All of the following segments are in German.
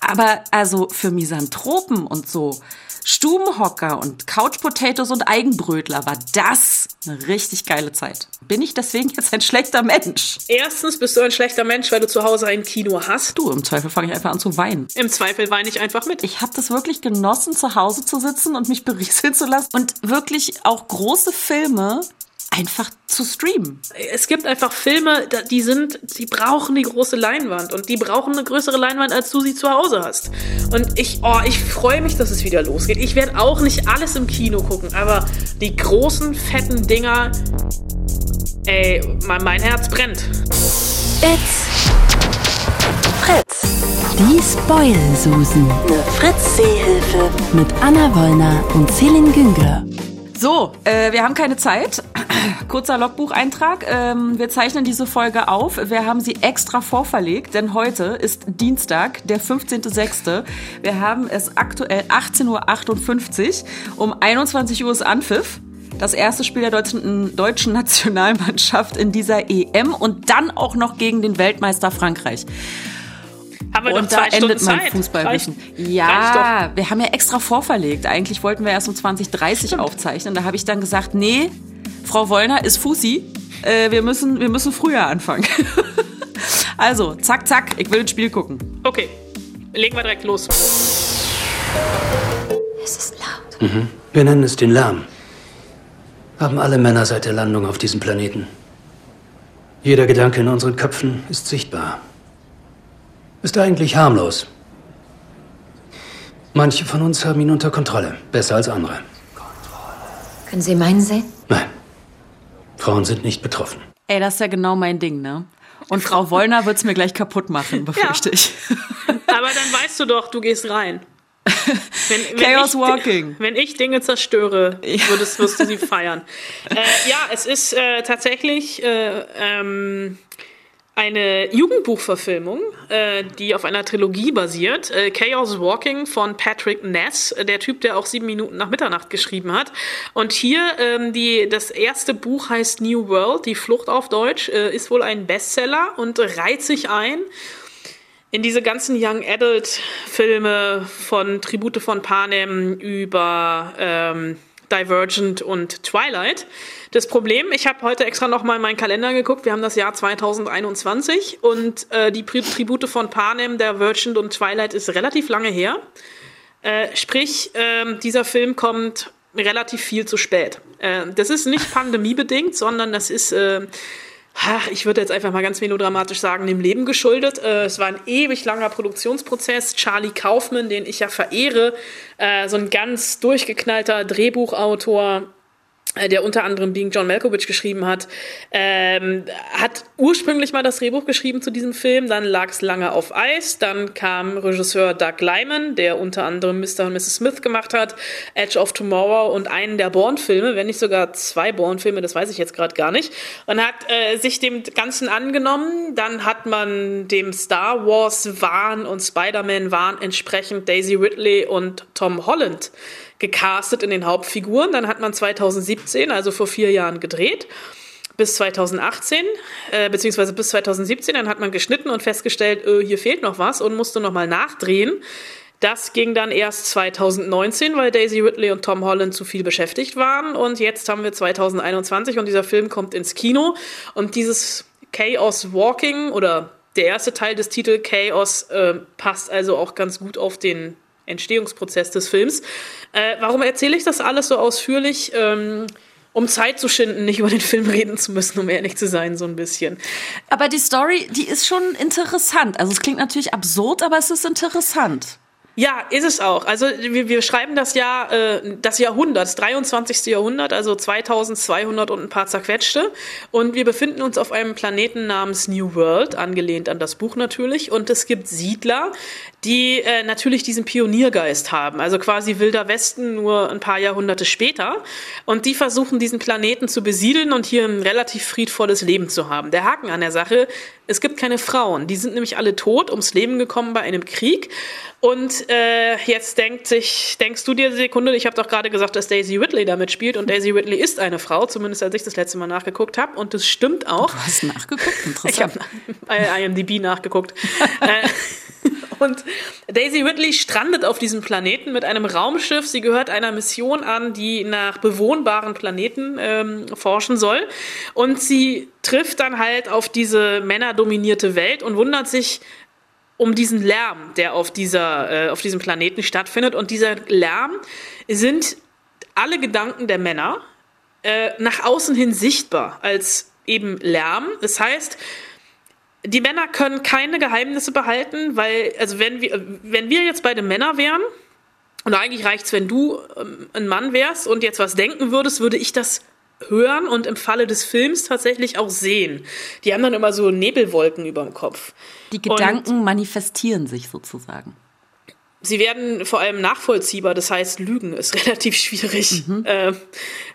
Aber also für Misanthropen und so Stubenhocker und Couch Potatoes und Eigenbrötler war das eine richtig geile Zeit. Bin ich deswegen jetzt ein schlechter Mensch? Erstens bist du ein schlechter Mensch, weil du zu Hause ein Kino hast. Du, im Zweifel fange ich einfach an zu weinen. Im Zweifel weine ich einfach mit. Ich habe das wirklich genossen, zu Hause zu sitzen und mich berieseln zu lassen und wirklich auch große Filme einfach zu streamen. Es gibt einfach Filme, die sind, die brauchen die große Leinwand und die brauchen eine größere Leinwand, als du sie zu Hause hast. Und ich, oh, ich freue mich, dass es wieder losgeht. Ich werde auch nicht alles im Kino gucken, aber die großen, fetten Dinger, ey, mein, mein Herz brennt. It's Fritz. Die Spoil-Susen. Eine Fritz-Seehilfe. Mit Anna Wollner und Celine Güngler. So, äh, wir haben keine Zeit. Kurzer Logbucheintrag. Ähm, wir zeichnen diese Folge auf. Wir haben sie extra vorverlegt, denn heute ist Dienstag, der 15.06. Wir haben es aktuell 18.58 Uhr. Um 21 Uhr ist Anpfiff. Das erste Spiel der deutschen, deutschen Nationalmannschaft in dieser EM und dann auch noch gegen den Weltmeister Frankreich. Haben wir und noch da zwei endet Stunden mein Zeit. Fußballwissen. Reicht- Ja, wir haben ja extra vorverlegt. Eigentlich wollten wir erst um 2030 aufzeichnen. Da habe ich dann gesagt, nee, Frau Wollner ist Fussi. Äh, wir, müssen, wir müssen früher anfangen. also, zack, zack, ich will ein Spiel gucken. Okay, legen wir direkt los. Es ist laut. Wir nennen es den Lärm. Haben alle Männer seit der Landung auf diesem Planeten. Jeder Gedanke in unseren Köpfen ist sichtbar. Ist eigentlich harmlos. Manche von uns haben ihn unter Kontrolle, besser als andere. Können Sie meinen sehen? Nein, Frauen sind nicht betroffen. Ey, das ist ja genau mein Ding, ne? Und Frau Wollner wird's mir gleich kaputt machen, befürchte ich. Aber dann weißt du doch, du gehst rein. Wenn, wenn Chaos ich, Walking. Wenn ich Dinge zerstöre, würdest, wirst du sie feiern. äh, ja, es ist äh, tatsächlich äh, ähm, eine Jugendbuchverfilmung, äh, die auf einer Trilogie basiert. Äh, Chaos Walking von Patrick Ness, der Typ, der auch sieben Minuten nach Mitternacht geschrieben hat. Und hier ähm, die, das erste Buch heißt New World, die Flucht auf Deutsch, äh, ist wohl ein Bestseller und reiht sich ein in diese ganzen Young Adult Filme von Tribute von Panem über ähm, Divergent und Twilight. Das Problem, ich habe heute extra noch mal in meinen Kalender geguckt, wir haben das Jahr 2021 und äh, die Pri Tribute von Panem, Divergent und Twilight ist relativ lange her. Äh, sprich, ähm, dieser Film kommt relativ viel zu spät. Äh, das ist nicht pandemiebedingt, sondern das ist äh, ich würde jetzt einfach mal ganz melodramatisch sagen, dem Leben geschuldet. Äh, es war ein ewig langer Produktionsprozess. Charlie Kaufman, den ich ja verehre, äh, so ein ganz durchgeknallter Drehbuchautor, äh, der unter anderem Being John Malkovich geschrieben hat, ähm, hat ursprünglich mal das Drehbuch geschrieben zu diesem Film, dann lag es lange auf Eis, dann kam Regisseur Doug Lyman, der unter anderem Mr. und Mrs. Smith gemacht hat, Edge of Tomorrow und einen der Bourne-Filme, wenn nicht sogar zwei Bourne-Filme, das weiß ich jetzt gerade gar nicht, und hat äh, sich dem Ganzen angenommen, dann hat man dem Star Wars-Wahn und Spider-Man-Wahn entsprechend Daisy Ridley und Tom Holland gecastet in den Hauptfiguren. Dann hat man 2017, also vor vier Jahren, gedreht. Bis 2018, äh, beziehungsweise bis 2017, dann hat man geschnitten und festgestellt, äh, hier fehlt noch was und musste nochmal nachdrehen. Das ging dann erst 2019, weil Daisy Ridley und Tom Holland zu viel beschäftigt waren. Und jetzt haben wir 2021 und dieser Film kommt ins Kino. Und dieses Chaos Walking oder der erste Teil des Titels Chaos äh, passt also auch ganz gut auf den Entstehungsprozess des Films. Äh, warum erzähle ich das alles so ausführlich? Ähm, um Zeit zu schinden, nicht über den Film reden zu müssen, um ehrlich zu sein, so ein bisschen. Aber die Story, die ist schon interessant. Also es klingt natürlich absurd, aber es ist interessant. Ja, ist es auch. Also wir, wir schreiben das Jahr, äh, das Jahrhundert, das 23. Jahrhundert, also 2200 und ein paar zerquetschte. Und wir befinden uns auf einem Planeten namens New World, angelehnt an das Buch natürlich. Und es gibt Siedler, die äh, natürlich diesen Pioniergeist haben, also quasi Wilder Westen nur ein paar Jahrhunderte später. Und die versuchen, diesen Planeten zu besiedeln und hier ein relativ friedvolles Leben zu haben. Der Haken an der Sache, es gibt keine Frauen. Die sind nämlich alle tot, ums Leben gekommen bei einem Krieg. Und äh, jetzt denkt sich, denkst du dir eine Sekunde, ich habe doch gerade gesagt, dass Daisy Ridley da mitspielt und Daisy Ridley ist eine Frau, zumindest als ich das letzte Mal nachgeguckt habe. Und das stimmt auch. Du hast nachgeguckt? Ich habe Interessant. bei IMDb nachgeguckt. Und Daisy Ridley strandet auf diesem Planeten mit einem Raumschiff. Sie gehört einer Mission an, die nach bewohnbaren Planeten ähm, forschen soll. Und sie trifft dann halt auf diese männerdominierte Welt und wundert sich um diesen Lärm, der auf, dieser, äh, auf diesem Planeten stattfindet. Und dieser Lärm sind alle Gedanken der Männer äh, nach außen hin sichtbar als eben Lärm. Das heißt, die Männer können keine Geheimnisse behalten, weil, also wenn wir, wenn wir jetzt beide Männer wären, und eigentlich reicht es, wenn du ähm, ein Mann wärst und jetzt was denken würdest, würde ich das hören und im Falle des Films tatsächlich auch sehen. Die haben dann immer so Nebelwolken über dem Kopf. Die Gedanken und manifestieren sich sozusagen. Sie werden vor allem nachvollziehbar, das heißt, Lügen ist relativ schwierig. Mhm. Äh,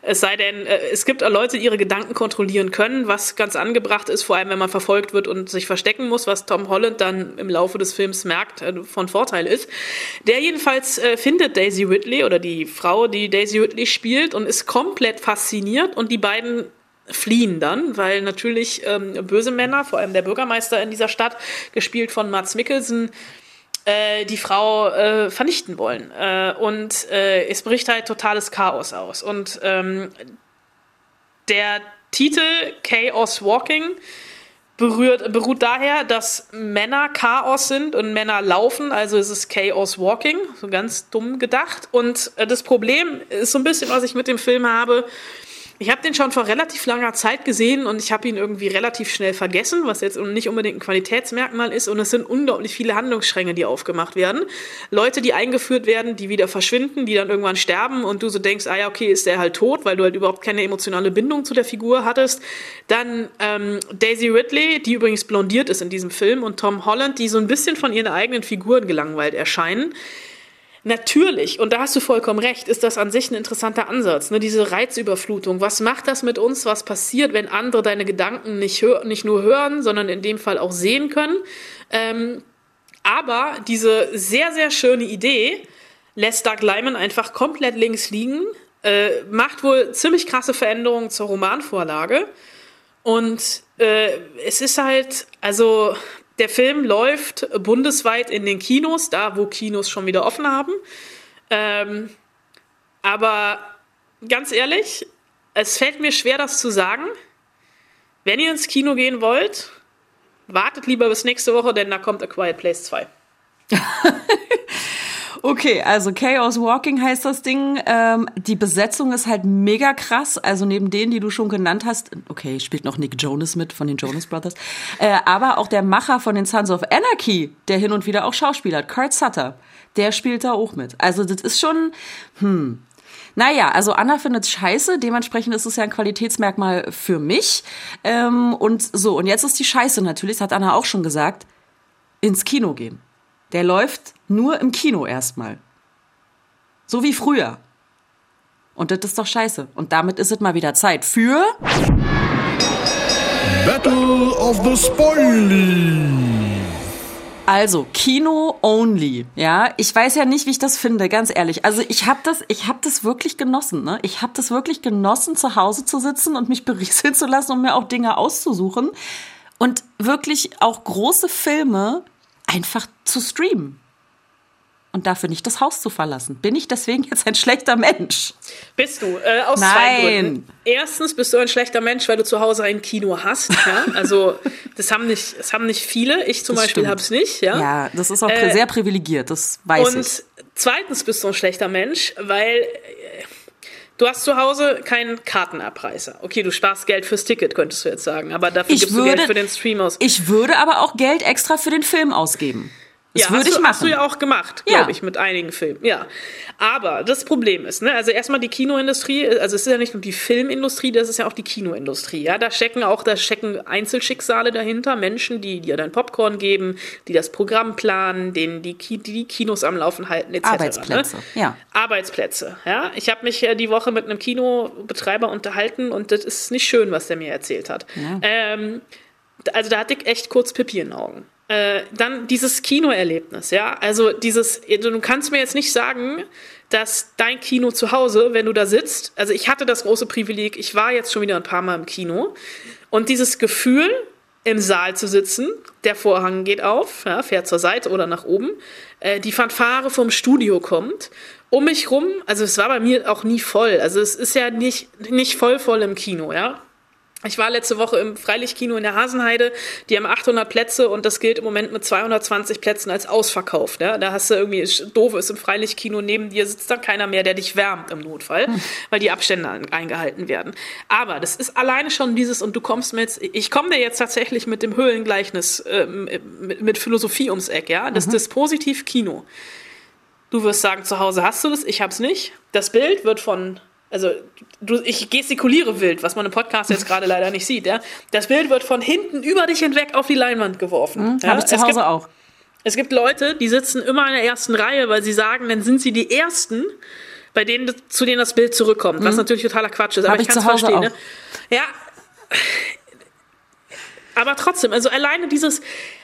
es sei denn, äh, es gibt Leute, die ihre Gedanken kontrollieren können, was ganz angebracht ist, vor allem wenn man verfolgt wird und sich verstecken muss, was Tom Holland dann im Laufe des Films merkt, äh, von Vorteil ist. Der jedenfalls äh, findet Daisy Ridley oder die Frau, die Daisy Ridley spielt und ist komplett fasziniert und die beiden fliehen dann, weil natürlich ähm, böse Männer, vor allem der Bürgermeister in dieser Stadt, gespielt von Mats Mikkelsen, äh, die Frau äh, vernichten wollen. Äh, und äh, es bricht halt totales Chaos aus. Und ähm, der Titel Chaos Walking berührt, beruht daher, dass Männer Chaos sind und Männer laufen, also es ist Chaos Walking, so ganz dumm gedacht. Und äh, das Problem ist so ein bisschen, was ich mit dem Film habe, ich habe den schon vor relativ langer Zeit gesehen und ich habe ihn irgendwie relativ schnell vergessen, was jetzt nicht unbedingt ein Qualitätsmerkmal ist. Und es sind unglaublich viele Handlungsstränge, die aufgemacht werden. Leute, die eingeführt werden, die wieder verschwinden, die dann irgendwann sterben und du so denkst, ah ja, okay, ist der halt tot, weil du halt überhaupt keine emotionale Bindung zu der Figur hattest. Dann ähm, Daisy Ridley, die übrigens blondiert ist in diesem Film, und Tom Holland, die so ein bisschen von ihren eigenen Figuren gelangweilt erscheinen. Natürlich, und da hast du vollkommen recht, ist das an sich ein interessanter Ansatz, ne? diese Reizüberflutung. Was macht das mit uns? Was passiert, wenn andere deine Gedanken nicht, nicht nur hören, sondern in dem Fall auch sehen können? Ähm, aber diese sehr, sehr schöne Idee lässt Doug Lyman einfach komplett links liegen, äh, macht wohl ziemlich krasse Veränderungen zur Romanvorlage. Und äh, es ist halt, also der Film läuft bundesweit in den Kinos, da wo Kinos schon wieder offen haben. Ähm, aber ganz ehrlich, es fällt mir schwer, das zu sagen. Wenn ihr ins Kino gehen wollt, wartet lieber bis nächste Woche, denn da kommt A Quiet Place 2. Okay, also Chaos Walking heißt das Ding. Ähm, die Besetzung ist halt mega krass. Also neben denen, die du schon genannt hast, okay, spielt noch Nick Jonas mit von den Jonas Brothers, äh, aber auch der Macher von den Sons of Anarchy, der hin und wieder auch Schauspieler hat, Kurt Sutter, der spielt da auch mit. Also das ist schon, hm, naja, also Anna findet scheiße, dementsprechend ist es ja ein Qualitätsmerkmal für mich. Ähm, und so, und jetzt ist die Scheiße natürlich, das hat Anna auch schon gesagt, ins Kino gehen. Der läuft nur im Kino erstmal. So wie früher. Und das ist doch scheiße. Und damit ist es mal wieder Zeit für. Battle of the Spoilies. Also Kino only, ja. Ich weiß ja nicht, wie ich das finde, ganz ehrlich. Also ich habe das, ich habe das wirklich genossen, ne? Ich habe das wirklich genossen, zu Hause zu sitzen und mich berieseln zu lassen und mir auch Dinge auszusuchen und wirklich auch große Filme einfach zu streamen und dafür nicht das Haus zu verlassen. Bin ich deswegen jetzt ein schlechter Mensch? Bist du, äh, aus Nein. zwei Gründen. Erstens bist du ein schlechter Mensch, weil du zu Hause ein Kino hast. Ja? Also das haben nicht, das haben nicht viele. Ich zum das Beispiel habe es nicht. Ja? ja, das ist auch äh, sehr privilegiert, das weiß und ich. Und zweitens bist du ein schlechter Mensch, weil äh, Du hast zu Hause keinen Kartenabreißer. Okay, du sparst Geld fürs Ticket, könntest du jetzt sagen, aber dafür ich gibst würde, du Geld für den Stream aus. Ich würde aber auch Geld extra für den Film ausgeben. Das ja, würde ich du, machen. Hast du ja auch gemacht, glaube ja. ich, mit einigen Filmen. Ja. Aber das Problem ist, ne, also erstmal die Kinoindustrie, also es ist ja nicht nur die Filmindustrie, das ist ja auch die Kinoindustrie. Ja, da stecken auch, da stecken Einzelschicksale dahinter, Menschen, die dir dein Popcorn geben, die das Programm planen, denen die, die, die Kinos am Laufen halten, etc. Arbeitsplätze, ne? ja. Arbeitsplätze, ja. Ich habe mich die Woche mit einem Kinobetreiber unterhalten und das ist nicht schön, was der mir erzählt hat. Ja. Ähm, also da hatte ich echt kurz Pipi in den Augen. Äh, dann dieses Kinoerlebnis, ja. Also dieses, du kannst mir jetzt nicht sagen, dass dein Kino zu Hause, wenn du da sitzt, also ich hatte das große Privileg, ich war jetzt schon wieder ein paar Mal im Kino und dieses Gefühl, im Saal zu sitzen. Der Vorhang geht auf, ja, fährt zur Seite oder nach oben. Äh, die Fanfare vom Studio kommt. Um mich rum, also es war bei mir auch nie voll. Also es ist ja nicht, nicht voll voll im Kino, ja. Ich war letzte Woche im Freilichtkino in der Hasenheide. Die haben 800 Plätze und das gilt im Moment mit 220 Plätzen als ausverkauft. Ja? Da hast du irgendwie, doof ist im Freilichtkino, neben dir sitzt dann keiner mehr, der dich wärmt im Notfall, hm. weil die Abstände eingehalten werden. Aber das ist alleine schon dieses, und du kommst mit, ich komme dir jetzt tatsächlich mit dem Höhlengleichnis, äh, mit, mit, Philosophie ums Eck, ja, das mhm. Dispositiv Kino. Du wirst sagen, zu Hause hast du das, ich hab's nicht. Das Bild wird von also du, ich gestikuliere wild, was man im Podcast jetzt gerade leider nicht sieht. Ja? Das Bild wird von hinten über dich hinweg auf die Leinwand geworfen. Mhm, ja? Habe ich zu Hause gibt, auch. Es gibt Leute, die sitzen immer in der ersten Reihe, weil sie sagen, dann sind sie die Ersten, bei denen zu denen das Bild zurückkommt. Mhm. Was natürlich totaler Quatsch ist, aber Hab ich kann es verstehen. Ne? Ja, aber trotzdem, also alleine dieses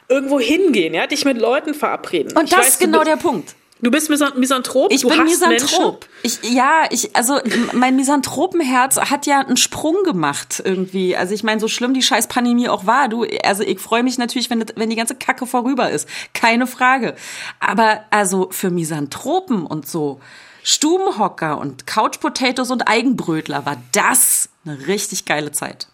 irgendwo hingehen, ja, dich mit Leuten verabreden. Und das weiß, ist genau der Punkt. Du bist Misanthrop? Ich du bin Misanthrop. Ich, ja, ich, also mein Misanthropenherz hat ja einen Sprung gemacht irgendwie. Also ich meine, so schlimm die scheiß Pandemie auch war, du, also ich freue mich natürlich, wenn, wenn die ganze Kacke vorüber ist. Keine Frage. Aber also für Misanthropen und so Stubenhocker und Couch Potatoes und Eigenbrötler war das eine richtig geile Zeit.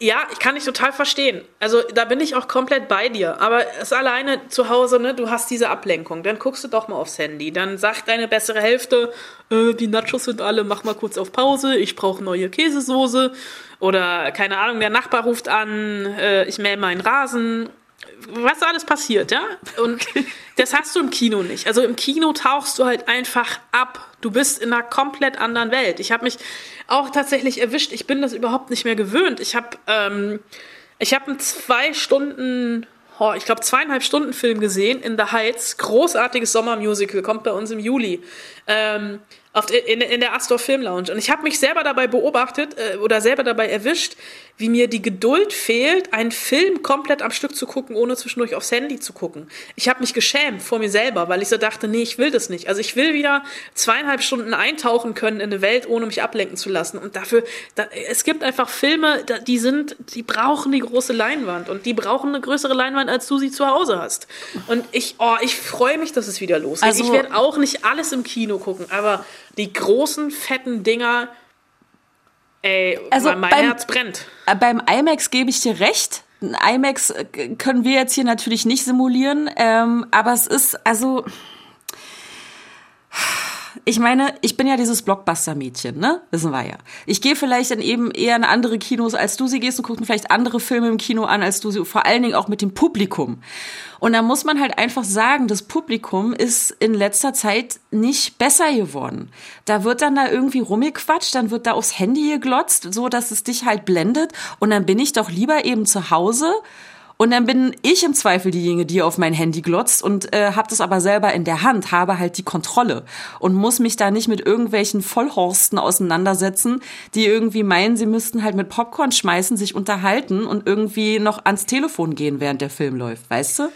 Ja, ich kann dich total verstehen. Also da bin ich auch komplett bei dir. Aber es alleine zu Hause, ne, du hast diese Ablenkung. Dann guckst du doch mal aufs Handy. Dann sagt deine bessere Hälfte, äh, die Nachos sind alle, mach mal kurz auf Pause, ich brauche neue Käsesoße. Oder keine Ahnung, der Nachbar ruft an, äh, ich mähe meinen Rasen was alles passiert, ja? Und das hast du im Kino nicht. Also im Kino tauchst du halt einfach ab. Du bist in einer komplett anderen Welt. Ich habe mich auch tatsächlich erwischt. Ich bin das überhaupt nicht mehr gewöhnt. Ich habe ähm, ich habe einen zwei Stunden oh, ich glaube, zweieinhalb Stunden Film gesehen in The Heights. Großartiges Sommermusical, kommt bei uns im Juli. Ähm, auf, in, in der Astor Film Lounge. Und ich habe mich selber dabei beobachtet äh, oder selber dabei erwischt, wie mir die Geduld fehlt, einen Film komplett am Stück zu gucken, ohne zwischendurch aufs Handy zu gucken. Ich habe mich geschämt vor mir selber, weil ich so dachte, nee, ich will das nicht. Also ich will wieder zweieinhalb Stunden eintauchen können in eine Welt, ohne mich ablenken zu lassen. Und dafür, da, es gibt einfach Filme, die sind, die brauchen die große Leinwand und die brauchen eine größere Leinwand, als du sie zu Hause hast. Und ich, oh, ich freue mich, dass es wieder losgeht. Also, ich werde auch nicht alles im Kino gucken, aber die großen, fetten Dinger, ey, also mein beim, Herz brennt. Äh, beim IMAX gebe ich dir recht. Ein IMAX äh, können wir jetzt hier natürlich nicht simulieren, ähm, aber es ist, also ich meine, ich bin ja dieses Blockbuster-Mädchen, ne? Wissen wir ja. Ich gehe vielleicht dann eben eher in andere Kinos, als du sie gehst und mir vielleicht andere Filme im Kino an, als du sie, vor allen Dingen auch mit dem Publikum. Und da muss man halt einfach sagen, das Publikum ist in letzter Zeit nicht besser geworden. Da wird dann da irgendwie rumgequatscht, dann wird da aufs Handy geglotzt, so dass es dich halt blendet. Und dann bin ich doch lieber eben zu Hause und dann bin ich im Zweifel diejenige, die auf mein Handy glotzt und äh, habe das aber selber in der Hand, habe halt die Kontrolle und muss mich da nicht mit irgendwelchen Vollhorsten auseinandersetzen, die irgendwie meinen, sie müssten halt mit Popcorn schmeißen, sich unterhalten und irgendwie noch ans Telefon gehen, während der Film läuft, weißt du?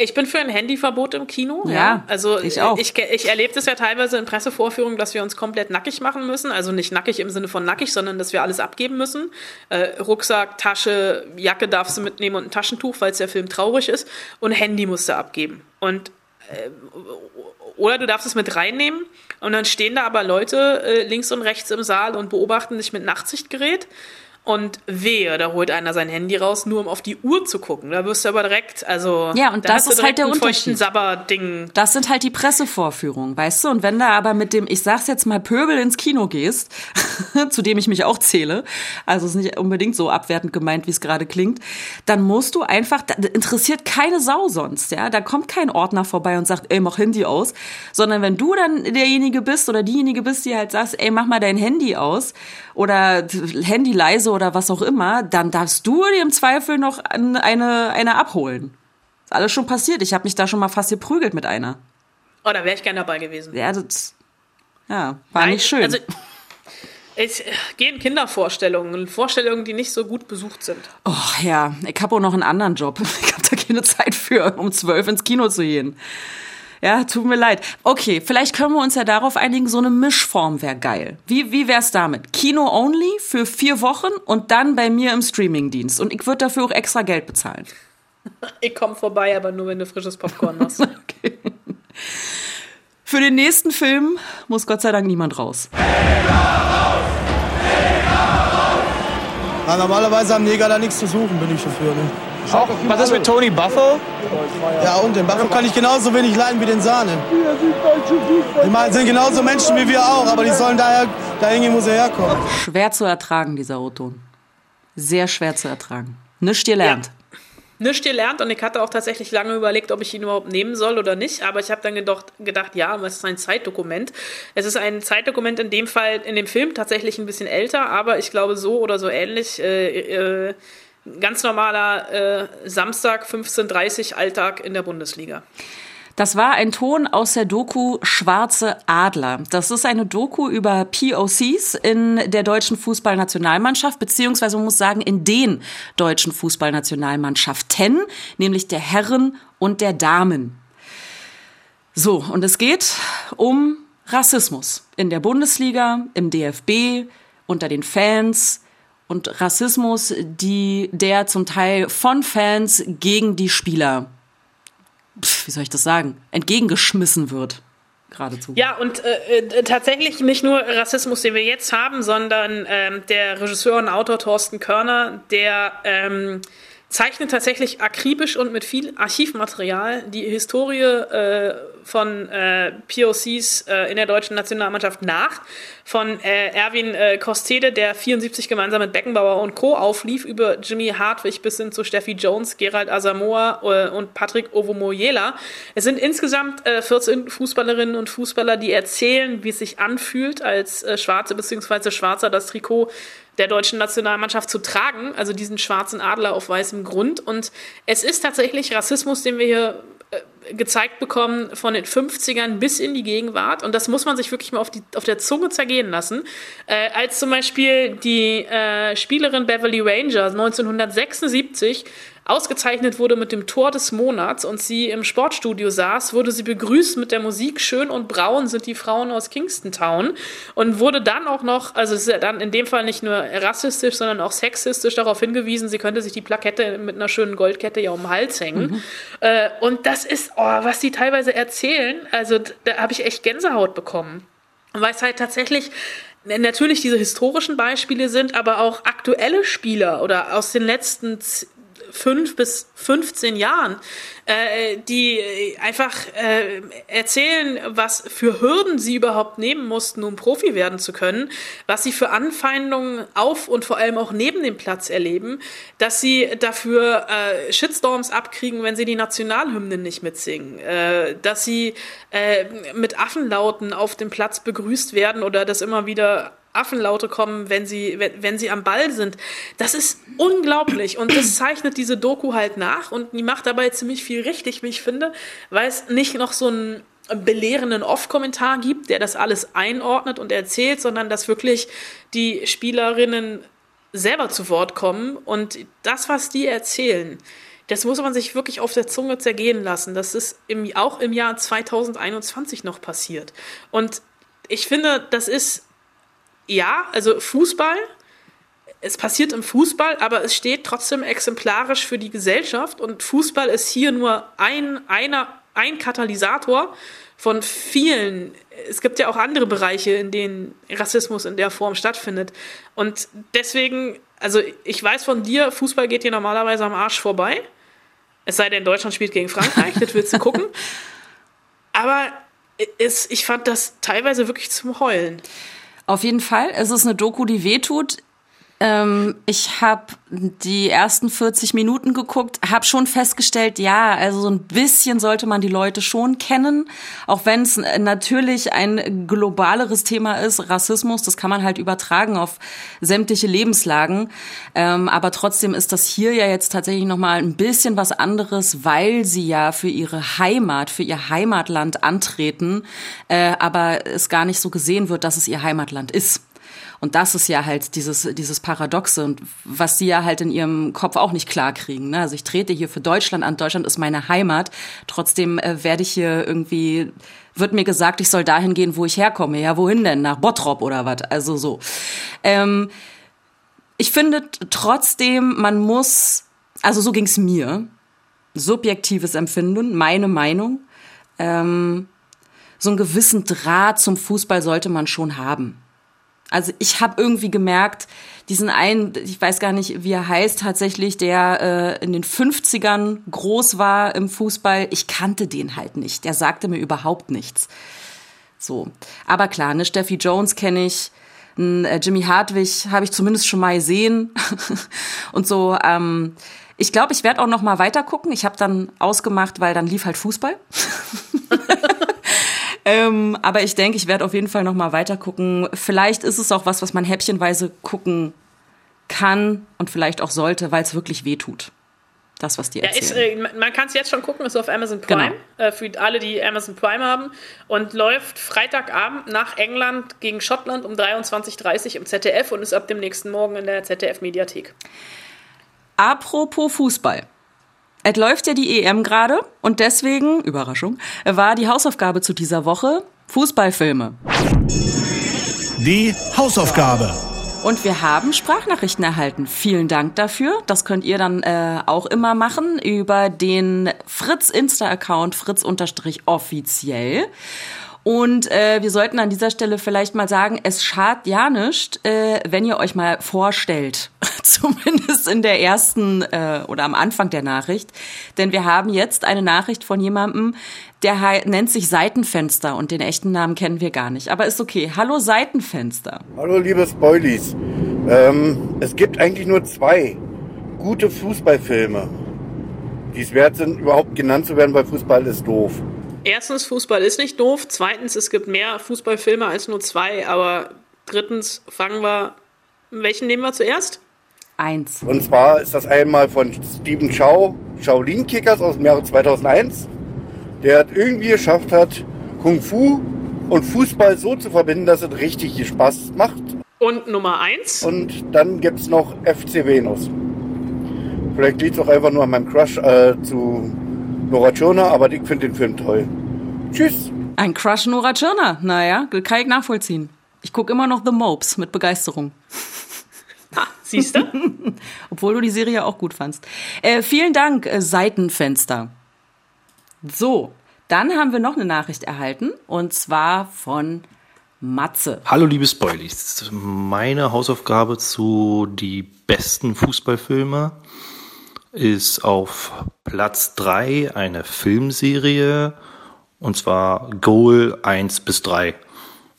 Ich bin für ein Handyverbot im Kino. Ja, ja. also ich auch. Ich, ich erlebe das ja teilweise in Pressevorführungen, dass wir uns komplett nackig machen müssen. Also nicht nackig im Sinne von nackig, sondern dass wir alles abgeben müssen. Äh, Rucksack, Tasche, Jacke darfst du mitnehmen und ein Taschentuch, falls der Film traurig ist. Und Handy musst du abgeben. Und äh, oder du darfst es mit reinnehmen und dann stehen da aber Leute äh, links und rechts im Saal und beobachten dich mit Nachtsichtgerät. Und wehe, da holt einer sein Handy raus, nur um auf die Uhr zu gucken. Da wirst du aber direkt, also ja, und das ist halt der Unterschied. Sabber-Ding. Das sind halt die Pressevorführungen, weißt du? Und wenn da aber mit dem, ich sag's jetzt mal, Pöbel ins Kino gehst, zu dem ich mich auch zähle, also ist nicht unbedingt so abwertend gemeint, wie es gerade klingt, dann musst du einfach, da interessiert keine Sau sonst, ja? Da kommt kein Ordner vorbei und sagt, ey, mach Handy aus, sondern wenn du dann derjenige bist oder diejenige bist, die halt sagst, ey, mach mal dein Handy aus oder Handy leise oder was auch immer, dann darfst du dir im Zweifel noch eine, eine abholen. Ist alles schon passiert. Ich habe mich da schon mal fast geprügelt mit einer. Oh, da wäre ich gerne dabei gewesen. Ja, das ja, war Nein, nicht schön. Also, ich gehe in Kindervorstellungen, Vorstellungen, die nicht so gut besucht sind. Oh ja, ich habe auch noch einen anderen Job. Ich habe da keine Zeit für, um zwölf ins Kino zu gehen. Ja, tut mir leid. Okay, vielleicht können wir uns ja darauf einigen, so eine Mischform wäre geil. Wie, wie wär's damit? Kino only für vier Wochen und dann bei mir im Streamingdienst. Und ich würde dafür auch extra Geld bezahlen. Ich komme vorbei, aber nur wenn du frisches Popcorn machst. okay. Für den nächsten Film muss Gott sei Dank niemand raus. Na, normalerweise haben Neger da nichts zu suchen, bin ich dafür. Ne? Auch, was ist mit Tony Buffo? Ja, und den Buffo kann ich genauso wenig leiden wie den Sahne. Die sind genauso Menschen wie wir auch, aber die sollen daher, dahin gehen, wo sie herkommen. Schwer zu ertragen, dieser O-Ton. Sehr schwer zu ertragen. Nichts gelernt. Ja nichts gelernt und ich hatte auch tatsächlich lange überlegt, ob ich ihn überhaupt nehmen soll oder nicht, aber ich habe dann gedacht, gedacht, ja, es ist ein Zeitdokument. Es ist ein Zeitdokument in dem Fall, in dem Film tatsächlich ein bisschen älter, aber ich glaube so oder so ähnlich. Äh, äh, ganz normaler äh, Samstag 15.30 Alltag in der Bundesliga. Das war ein Ton aus der Doku Schwarze Adler. Das ist eine Doku über POCs in der deutschen Fußballnationalmannschaft, beziehungsweise man muss sagen, in den deutschen Fußballnationalmannschaften, nämlich der Herren und der Damen. So, und es geht um Rassismus in der Bundesliga, im DFB, unter den Fans, und Rassismus, die der zum Teil von Fans gegen die Spieler wie soll ich das sagen, entgegengeschmissen wird. Geradezu. Ja, und äh, äh, tatsächlich nicht nur Rassismus, den wir jetzt haben, sondern ähm, der Regisseur und Autor Thorsten Körner, der ähm, zeichnet tatsächlich akribisch und mit viel Archivmaterial die Historie äh, von äh, POCs äh, in der deutschen Nationalmannschaft nach. Von äh, Erwin äh, Kostede, der 74 gemeinsam mit Beckenbauer und Co. auflief, über Jimmy Hartwig bis hin zu Steffi Jones, Gerald Asamoah äh, und Patrick Ovomoyela. Es sind insgesamt 14 Fußballerinnen und Fußballer, die erzählen, wie es sich anfühlt, als Schwarze bzw. Schwarzer das Trikot der deutschen Nationalmannschaft zu tragen, also diesen schwarzen Adler auf weißem Grund. Und es ist tatsächlich Rassismus, den wir hier äh, gezeigt bekommen von den 50ern bis in die Gegenwart. Und das muss man sich wirklich mal auf, die, auf der Zunge zergehen lassen. Äh, als zum Beispiel die äh, Spielerin Beverly Ranger 1976 ausgezeichnet wurde mit dem Tor des Monats und sie im Sportstudio saß, wurde sie begrüßt mit der Musik Schön und Braun sind die Frauen aus Kingston Town und wurde dann auch noch, also es ist ja dann in dem Fall nicht nur rassistisch, sondern auch sexistisch darauf hingewiesen, sie könnte sich die Plakette mit einer schönen Goldkette ja um den Hals hängen. Mhm. Äh, und das ist, oh, was die teilweise erzählen, also da habe ich echt Gänsehaut bekommen. Weil es halt tatsächlich natürlich diese historischen Beispiele sind, aber auch aktuelle Spieler oder aus den letzten fünf bis 15 Jahren, äh, die einfach äh, erzählen, was für Hürden sie überhaupt nehmen mussten, um Profi werden zu können, was sie für Anfeindungen auf und vor allem auch neben dem Platz erleben, dass sie dafür äh, Shitstorms abkriegen, wenn sie die Nationalhymnen nicht mitsingen, äh, dass sie äh, mit Affenlauten auf dem Platz begrüßt werden oder das immer wieder Affenlaute kommen, wenn sie, wenn, wenn sie am Ball sind. Das ist unglaublich und das zeichnet diese Doku halt nach und die macht dabei ziemlich viel richtig, wie ich finde, weil es nicht noch so einen belehrenden Off-Kommentar gibt, der das alles einordnet und erzählt, sondern dass wirklich die Spielerinnen selber zu Wort kommen und das, was die erzählen, das muss man sich wirklich auf der Zunge zergehen lassen. Das ist im, auch im Jahr 2021 noch passiert. Und ich finde, das ist ja, also Fußball, es passiert im Fußball, aber es steht trotzdem exemplarisch für die Gesellschaft und Fußball ist hier nur ein, einer, ein Katalysator von vielen. Es gibt ja auch andere Bereiche, in denen Rassismus in der Form stattfindet. Und deswegen, also ich weiß von dir, Fußball geht dir normalerweise am Arsch vorbei. Es sei denn, Deutschland spielt gegen Frankreich, das willst du gucken. Aber es, ich fand das teilweise wirklich zum Heulen. Auf jeden Fall. Es ist eine Doku, die wehtut. Ähm, ich habe die ersten 40 Minuten geguckt, habe schon festgestellt, ja, also so ein bisschen sollte man die Leute schon kennen, auch wenn es natürlich ein globaleres Thema ist, Rassismus, das kann man halt übertragen auf sämtliche Lebenslagen, ähm, aber trotzdem ist das hier ja jetzt tatsächlich noch mal ein bisschen was anderes, weil sie ja für ihre Heimat, für ihr Heimatland antreten, äh, aber es gar nicht so gesehen wird, dass es ihr Heimatland ist. Und das ist ja halt dieses, dieses Paradoxe und was sie ja halt in ihrem Kopf auch nicht klar kriegen. Ne? Also ich trete hier für Deutschland an. Deutschland ist meine Heimat. Trotzdem äh, werde ich hier irgendwie, wird mir gesagt, ich soll dahin gehen, wo ich herkomme. Ja, wohin denn? Nach Bottrop oder was? Also so. Ähm, ich finde trotzdem, man muss, also so ging's mir, subjektives Empfinden, meine Meinung, ähm, so einen gewissen Draht zum Fußball sollte man schon haben. Also ich habe irgendwie gemerkt, diesen einen, ich weiß gar nicht, wie er heißt tatsächlich, der äh, in den 50ern groß war im Fußball, ich kannte den halt nicht. Der sagte mir überhaupt nichts. So. Aber klar, ne, Steffi Jones kenne ich, äh, Jimmy Hartwig habe ich zumindest schon mal gesehen. Und so, ähm, ich glaube, ich werde auch noch mal weiter gucken. Ich habe dann ausgemacht, weil dann lief halt Fußball. Ähm, aber ich denke, ich werde auf jeden Fall noch mal weiter gucken. Vielleicht ist es auch was, was man häppchenweise gucken kann und vielleicht auch sollte, weil es wirklich weh tut. Das, was die erzählen. Ja, ist, äh, man kann es jetzt schon gucken, ist auf Amazon Prime, genau. äh, für alle, die Amazon Prime haben und läuft Freitagabend nach England gegen Schottland um 23.30 Uhr im ZDF und ist ab dem nächsten Morgen in der ZDF-Mediathek. Apropos Fußball. Es läuft ja die EM gerade und deswegen, Überraschung, war die Hausaufgabe zu dieser Woche Fußballfilme. Die Hausaufgabe. Und wir haben Sprachnachrichten erhalten. Vielen Dank dafür. Das könnt ihr dann äh, auch immer machen über den Fritz Insta-Account fritz-offiziell. Und äh, wir sollten an dieser Stelle vielleicht mal sagen, es schadet ja nicht, äh, wenn ihr euch mal vorstellt, zumindest in der ersten äh, oder am Anfang der Nachricht. Denn wir haben jetzt eine Nachricht von jemandem, der nennt sich Seitenfenster und den echten Namen kennen wir gar nicht. Aber ist okay. Hallo Seitenfenster. Hallo liebe Spoilies. Ähm, es gibt eigentlich nur zwei gute Fußballfilme, die es wert sind, überhaupt genannt zu werden, weil Fußball ist doof. Erstens, Fußball ist nicht doof. Zweitens, es gibt mehr Fußballfilme als nur zwei. Aber drittens, fangen wir. Welchen nehmen wir zuerst? Eins. Und zwar ist das einmal von Stephen Chow, Shaolin Kickers aus dem Jahre 2001. Der hat irgendwie geschafft hat, Kung Fu und Fußball so zu verbinden, dass es richtig Spaß macht. Und Nummer eins? Und dann gibt es noch FC Venus. Vielleicht liegt es auch einfach nur an meinem Crush äh, zu Nora Tschirner, aber ich finde den Film toll. Tschüss. Ein Crush Nora Tschirner, naja, kann ich nachvollziehen. Ich gucke immer noch The Mopes mit Begeisterung. Siehst du? Obwohl du die Serie auch gut fandst. Äh, vielen Dank, äh, Seitenfenster. So, dann haben wir noch eine Nachricht erhalten und zwar von Matze. Hallo liebe Spoilies. Meine Hausaufgabe zu die besten Fußballfilme ist auf Platz 3 eine Filmserie und zwar Goal 1 bis 3.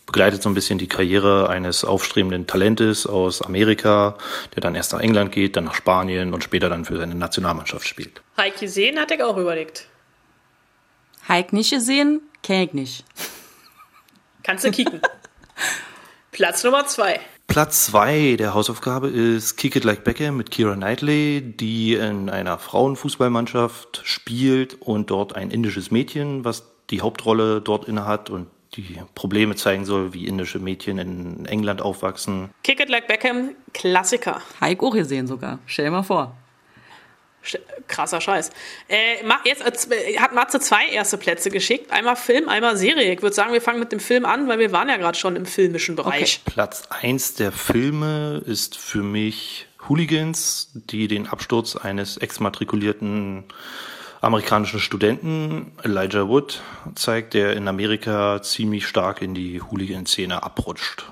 Begleitet so ein bisschen die Karriere eines aufstrebenden Talentes aus Amerika, der dann erst nach England geht, dann nach Spanien und später dann für seine Nationalmannschaft spielt. Heike gesehen, hat er auch überlegt. Heike nicht gesehen, kenn ich nicht. Kannst du kicken. Platz Nummer 2. Platz zwei der Hausaufgabe ist Kick It Like Beckham mit Kira Knightley, die in einer Frauenfußballmannschaft spielt und dort ein indisches Mädchen, was die Hauptrolle dort innehat und die Probleme zeigen soll, wie indische Mädchen in England aufwachsen. Kick It Like Beckham, Klassiker. Heiko auch gesehen sogar. Stell dir mal vor. Krasser Scheiß. Äh, jetzt äh, hat Matze zwei erste Plätze geschickt. Einmal Film, einmal Serie. Ich würde sagen, wir fangen mit dem Film an, weil wir waren ja gerade schon im filmischen Bereich. Okay. Platz eins der Filme ist für mich Hooligans, die den Absturz eines exmatrikulierten amerikanischen Studenten, Elijah Wood, zeigt, der in Amerika ziemlich stark in die Hooligan-Szene abrutscht.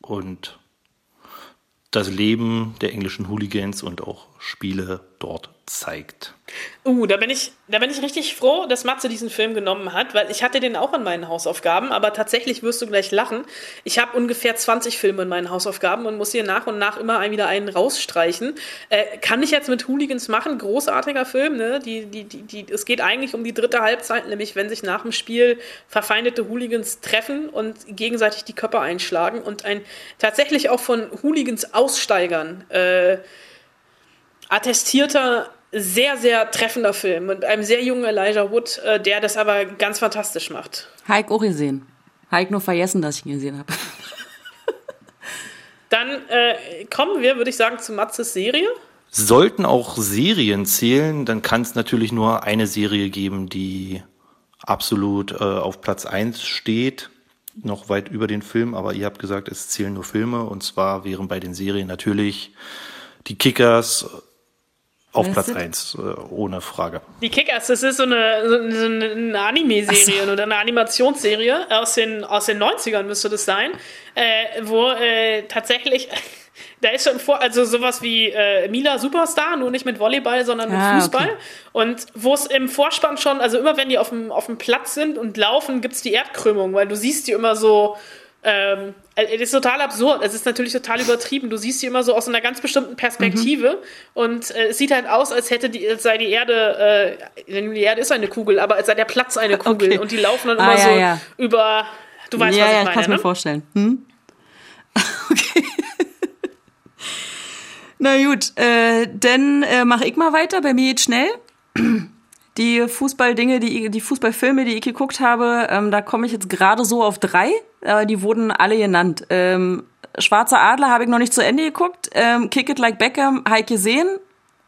Und das Leben der englischen Hooligans und auch Spiele dort zeigt. Uh, da bin ich, da bin ich richtig froh, dass Matze diesen Film genommen hat, weil ich hatte den auch in meinen Hausaufgaben, aber tatsächlich wirst du gleich lachen. Ich habe ungefähr 20 Filme in meinen Hausaufgaben und muss hier nach und nach immer wieder einen rausstreichen. Äh, kann ich jetzt mit Hooligans machen, großartiger Film, ne? Die, die, die, die, es geht eigentlich um die dritte Halbzeit, nämlich wenn sich nach dem Spiel verfeindete Hooligans treffen und gegenseitig die Köpfe einschlagen und ein tatsächlich auch von Hooligans Aussteigern äh, attestierter sehr, sehr treffender Film mit einem sehr jungen Elijah Wood, äh, der das aber ganz fantastisch macht. Heik auch gesehen. Heik nur vergessen, dass ich ihn gesehen habe. Dann äh, kommen wir, würde ich sagen, zu Matzes Serie. Sollten auch Serien zählen, dann kann es natürlich nur eine Serie geben, die absolut äh, auf Platz 1 steht, noch weit über den Film, aber ihr habt gesagt, es zählen nur Filme und zwar wären bei den Serien natürlich die Kickers auf Wer ist Platz das? 1, äh, ohne Frage. Die Kickers, das ist so eine, so eine, Anime-Serie oder eine Animationsserie aus den, aus den 90ern müsste das sein, äh, wo äh, tatsächlich, da ist schon vor, also sowas wie äh, Mila Superstar, nur nicht mit Volleyball, sondern mit Ah, Fußball. okay. Und wo es im Vorspann schon, also immer wenn die auf dem, auf dem Platz sind und laufen, gibt es die Erdkrümmung, weil du siehst die immer so, ähm, es ist total absurd. Es ist natürlich total übertrieben. Du siehst sie immer so aus einer ganz bestimmten Perspektive Mhm. und äh, es sieht halt aus, als hätte die, als sei die Erde, äh, die Erde ist eine Kugel, aber als sei der Platz eine Kugel Okay. und die laufen dann Ah, immer ja, so ja. über. Du weißt, ja, was ich ja, meine, kann es mir ne? vorstellen. Hm? Okay. Na gut, äh, dann äh, mache ich mal weiter. Bei mir geht's schnell. Die Fußballdinge, die, die Fußballfilme, die ich geguckt habe, ähm, da komme ich jetzt gerade so auf drei. Äh, die wurden alle genannt. Ähm, Schwarzer Adler habe ich noch nicht zu Ende geguckt. Ähm, Kick It Like Beckham habe ich gesehen.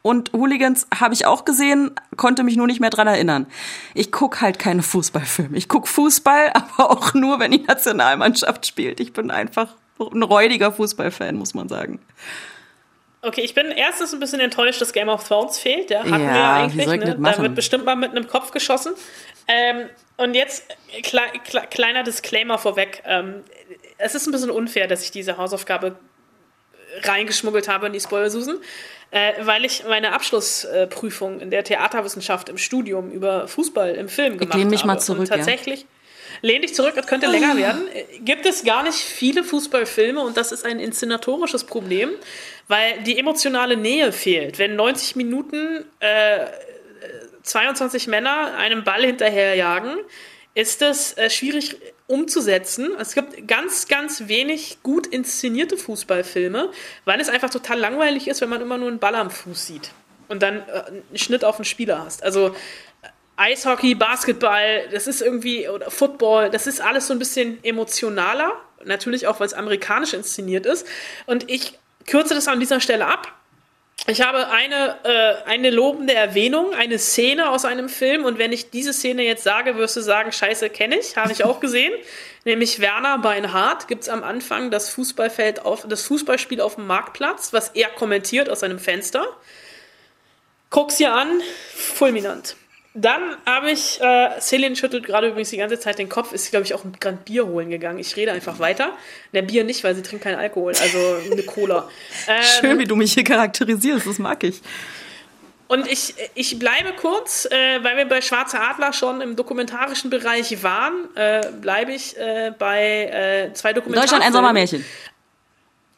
Und Hooligans habe ich auch gesehen, konnte mich nur nicht mehr dran erinnern. Ich guck halt keine Fußballfilme. Ich guck Fußball, aber auch nur, wenn die Nationalmannschaft spielt. Ich bin einfach ein räudiger Fußballfan, muss man sagen. Okay, ich bin erstens ein bisschen enttäuscht, dass Game of Thrones fehlt. Der hatten Ja, wir ja eigentlich. ich Ne? Da wird bestimmt mal mit einem Kopf geschossen. Ähm, und jetzt kle kle kleiner Disclaimer vorweg. Ähm, es ist ein bisschen unfair, dass ich diese Hausaufgabe reingeschmuggelt habe in die Spoilersusen, äh, weil ich meine Abschlussprüfung in der Theaterwissenschaft im Studium über Fußball im Film gemacht lehn mich habe. mal zurück, Und ja. Lehn dich zurück, es könnte länger werden. Äh, Gibt es gar nicht viele Fußballfilme und das ist ein inszenatorisches Problem, weil die emotionale Nähe fehlt. Wenn 90 Minuten äh, 22 Männer einem Ball hinterherjagen, ist es äh, schwierig umzusetzen. Es gibt ganz, ganz wenig gut inszenierte Fußballfilme, weil es einfach total langweilig ist, wenn man immer nur einen Ball am Fuß sieht und dann äh, einen Schnitt auf den Spieler hast. Also Eishockey, Basketball, das ist irgendwie, oder Football, das ist alles so ein bisschen emotionaler. Natürlich auch, weil es amerikanisch inszeniert ist. Und ich kürze das an dieser Stelle ab. Ich habe eine, äh, eine lobende Erwähnung, eine Szene aus einem Film und wenn ich diese Szene jetzt sage, wirst du sagen, scheiße, kenne ich, habe ich auch gesehen. Nämlich Werner Beinhardt gibt es am Anfang das Fußballfeld auf, das Fußballspiel auf dem Marktplatz, was er kommentiert aus seinem Fenster. Guck's dir an, fulminant. Dann habe ich, äh, Celine schüttelt gerade übrigens die ganze Zeit den Kopf, ist, glaube ich, auch ein Grand Bier holen gegangen. Ich rede einfach weiter. Der Bier nicht, weil sie trinkt keinen Alkohol, also eine Cola. Ähm, Schön, wie du mich hier charakterisierst, das mag ich. und ich, ich bleibe kurz, äh, weil wir bei Schwarze Adler schon im dokumentarischen Bereich waren, äh, bleibe ich äh, bei äh, zwei Dokumentarfilmen. Deutschland ein Sommermärchen.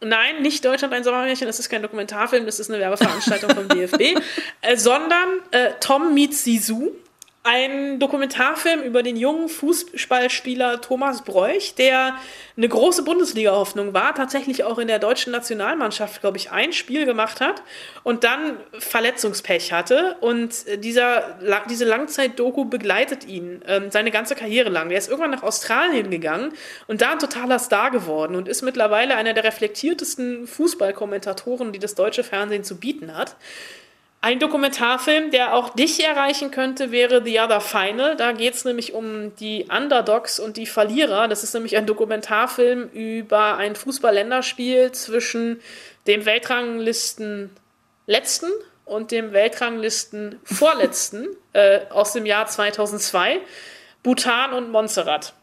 Nein, nicht Deutschland ein Sommermärchen, das ist kein Dokumentarfilm, das ist eine Werbeveranstaltung vom DFB, äh, sondern äh, Tom meets Sisu, ein Dokumentarfilm über den jungen Fußballspieler Thomas Bräuch, der eine große Bundesliga-Hoffnung war, tatsächlich auch in der deutschen Nationalmannschaft, glaube ich, ein Spiel gemacht hat und dann Verletzungspech hatte. Und dieser, diese Langzeit-Doku begleitet ihn ähm, seine ganze Karriere lang. Der ist irgendwann nach Australien gegangen und da ein totaler Star geworden und ist mittlerweile einer der reflektiertesten Fußballkommentatoren, die das deutsche Fernsehen zu bieten hat. Ein Dokumentarfilm, der auch dich erreichen könnte, wäre The Other Final. Da geht es nämlich um die Underdogs und die Verlierer. Das ist nämlich ein Dokumentarfilm über ein Fußball-Länderspiel zwischen dem Weltranglisten letzten und dem Weltranglisten vorletzten äh, aus dem Jahr 2002, Bhutan und Montserrat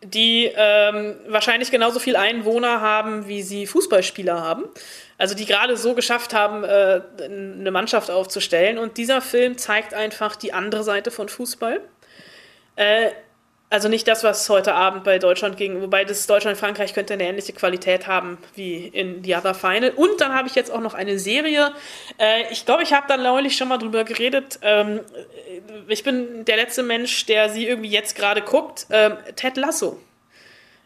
die ähm, wahrscheinlich genauso viel Einwohner haben, wie sie Fußballspieler haben. Also die gerade so geschafft haben, äh, eine Mannschaft aufzustellen. Und dieser Film zeigt einfach die andere Seite von Fußball. Äh, also nicht das, was heute Abend bei Deutschland ging, wobei das Deutschland-Frankreich könnte eine ähnliche Qualität haben wie in The Other Final. Und dann habe ich jetzt auch noch eine Serie. Äh, ich glaube, ich habe da neulich schon mal drüber geredet. Ähm, ich bin der letzte Mensch, der sie irgendwie jetzt gerade guckt. Ähm, Ted Lasso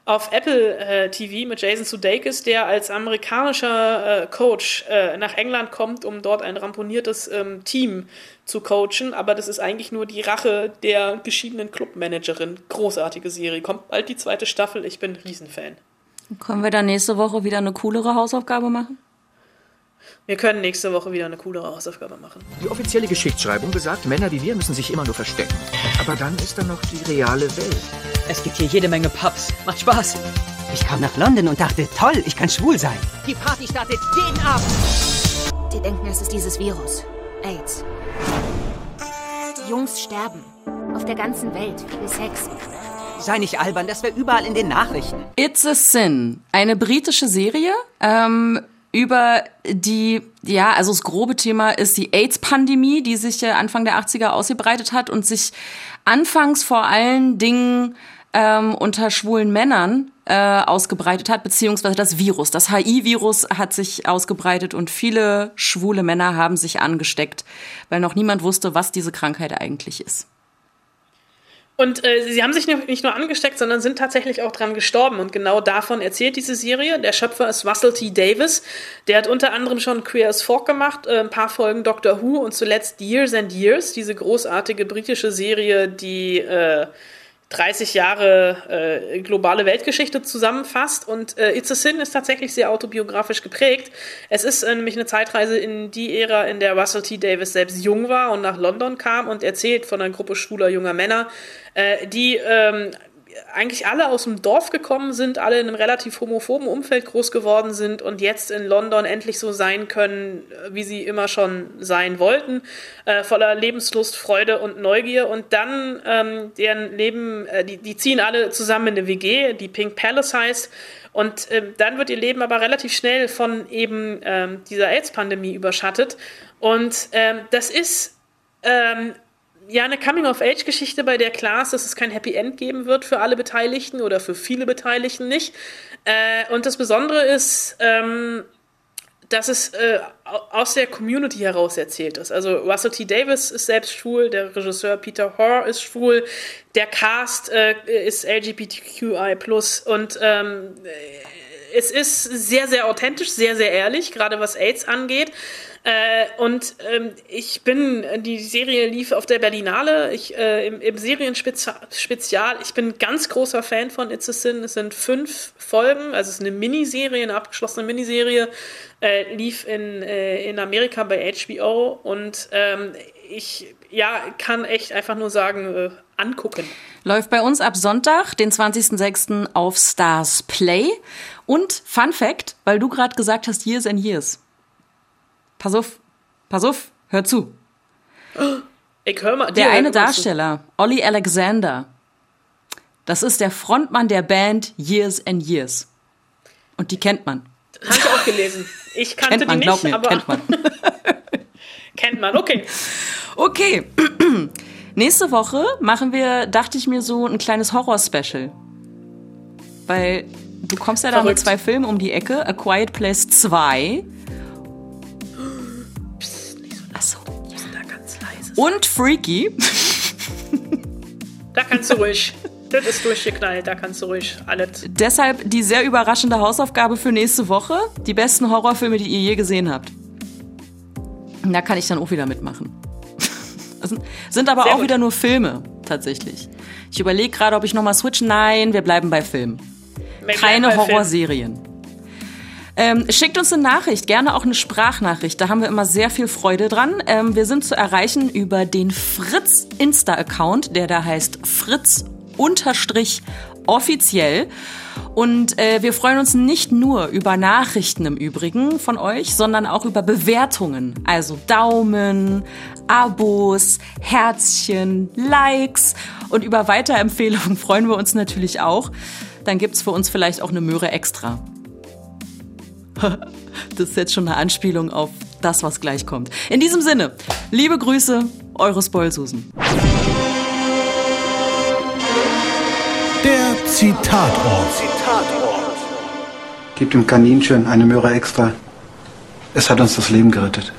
auf Apple äh, TV mit Jason Sudeikis, der als amerikanischer äh, Coach äh, nach England kommt, um dort ein ramponiertes ähm, Team zu coachen. Aber das ist eigentlich nur die Rache der geschiedenen Clubmanagerin. Großartige Serie. Kommt bald die zweite Staffel. Ich bin Riesenfan. Können wir dann nächste Woche wieder eine coolere Hausaufgabe machen? Wir können nächste Woche wieder eine coolere Hausaufgabe machen. Die offizielle Geschichtsschreibung besagt, Männer wie wir müssen sich immer nur verstecken. Aber dann ist da noch die reale Welt. Es gibt hier jede Menge Pubs. Macht Spaß. Ich kam nach London und dachte, toll, ich kann schwul sein. Die Party startet jeden Abend. Die denken, es ist dieses Virus. AIDS. Die Jungs sterben. Auf der ganzen Welt. Viel Sex. Sei nicht albern, das wäre überall in den Nachrichten. It's a Sin, eine britische Serie ähm, über die, ja, also das grobe Thema ist die AIDS-Pandemie, die sich Anfang der 80er ausgebreitet hat und sich anfangs vor allen Dingen ähm, unter schwulen Männern äh, ausgebreitet hat, beziehungsweise das Virus. Das HI-Virus hat sich ausgebreitet und viele schwule Männer haben sich angesteckt, weil noch niemand wusste, was diese Krankheit eigentlich ist. Und äh, sie haben sich nicht nur angesteckt, sondern sind tatsächlich auch dran gestorben. Und genau davon erzählt diese Serie. Der Schöpfer ist Russell T. Davis. Der hat unter anderem schon Queer as Folk gemacht, äh, ein paar Folgen Doctor Who und zuletzt Years and Years, diese großartige britische Serie, die äh, 30 Jahre äh, globale Weltgeschichte zusammenfasst. Und äh, It's a Sin ist tatsächlich sehr autobiografisch geprägt. Es ist äh, nämlich eine Zeitreise in die Ära, in der Russell T. Davis selbst jung war und nach London kam und erzählt von einer Gruppe schwuler junger Männer, äh, die ähm, eigentlich alle aus dem Dorf gekommen sind, alle in einem relativ homophoben Umfeld groß geworden sind und jetzt in London endlich so sein können, wie sie immer schon sein wollten, äh, voller Lebenslust, Freude und Neugier. Und dann ähm, deren Leben, äh, die, die ziehen alle zusammen in eine WG, die Pink Palace heißt. Und ähm, dann wird ihr Leben aber relativ schnell von eben ähm, dieser AIDS-Pandemie überschattet. Und ähm, das ist ähm, ja, eine Coming-of-Age-Geschichte, bei der klar ist, dass es kein Happy End geben wird für alle Beteiligten oder für viele Beteiligten nicht. Äh, und das Besondere ist, ähm, dass es äh, aus der Community heraus erzählt ist. Also Russell T. Davis ist selbst schwul, der Regisseur Peter Hoare ist schwul, der Cast äh, ist LGBTQI+, und ähm, es ist sehr, sehr authentisch, sehr, sehr ehrlich, gerade was AIDS angeht. Äh, und ähm, ich bin, die Serie lief auf der Berlinale, ich, äh, im, im Serienspezial. Ich bin ganz großer Fan von It's a Sin. Es sind fünf Folgen, also es ist eine Miniserie, eine abgeschlossene Miniserie, äh, lief in, äh, in Amerika bei HBO und ähm, ich ja, kann echt einfach nur sagen, äh, angucken. Läuft bei uns ab Sonntag, den 20.06. auf Stars Play. Und Fun Fact, weil du gerade gesagt hast, Years and Years. Pass auf, pass auf, hör zu. Ich hör mal. Der eine Darsteller, Ollie Alexander, das ist der Frontmann der Band Years and Years. Und die kennt man. Habe ich auch gelesen. Ich kannte kennt man, die nicht, mir, aber kennt man. kennt man. Okay. Okay. Nächste Woche machen wir, dachte ich mir so, ein kleines Horror-Special. Weil du kommst ja da mit zwei Filmen um die Ecke. A Quiet Place 2 und Freaky. Da kannst du ruhig. das ist durchgeknallt, da kannst du ruhig alles. Deshalb die sehr überraschende Hausaufgabe für nächste Woche. Die besten Horrorfilme, die ihr je gesehen habt. Da kann ich dann auch wieder mitmachen. Das sind- aber Sehr auch gut. wieder nur Filme, tatsächlich. Ich überlege gerade, ob ich nochmal switchen. Nein, wir bleiben bei Filmen. Keine bei Film. Ähm, schickt uns eine Nachricht, gerne auch eine Sprachnachricht. Da haben wir immer sehr viel Freude dran. Ähm, wir sind zu erreichen über den Fritz Insta-Account, der da heißt Fritz unterstrich offiziell. Und äh, wir freuen uns nicht nur über Nachrichten im Übrigen von euch, sondern auch über Bewertungen. Also Daumen, Abos, Herzchen, Likes und über Weiterempfehlungen freuen wir uns natürlich auch. Dann gibt's für uns vielleicht auch eine Möhre extra. Das ist jetzt schon eine Anspielung auf das, was gleich kommt. In diesem Sinne, liebe Grüße, eure Spoilsusen. Der Zitatort. Gib dem Kaninchen eine Möhre extra. Es hat uns das Leben gerettet.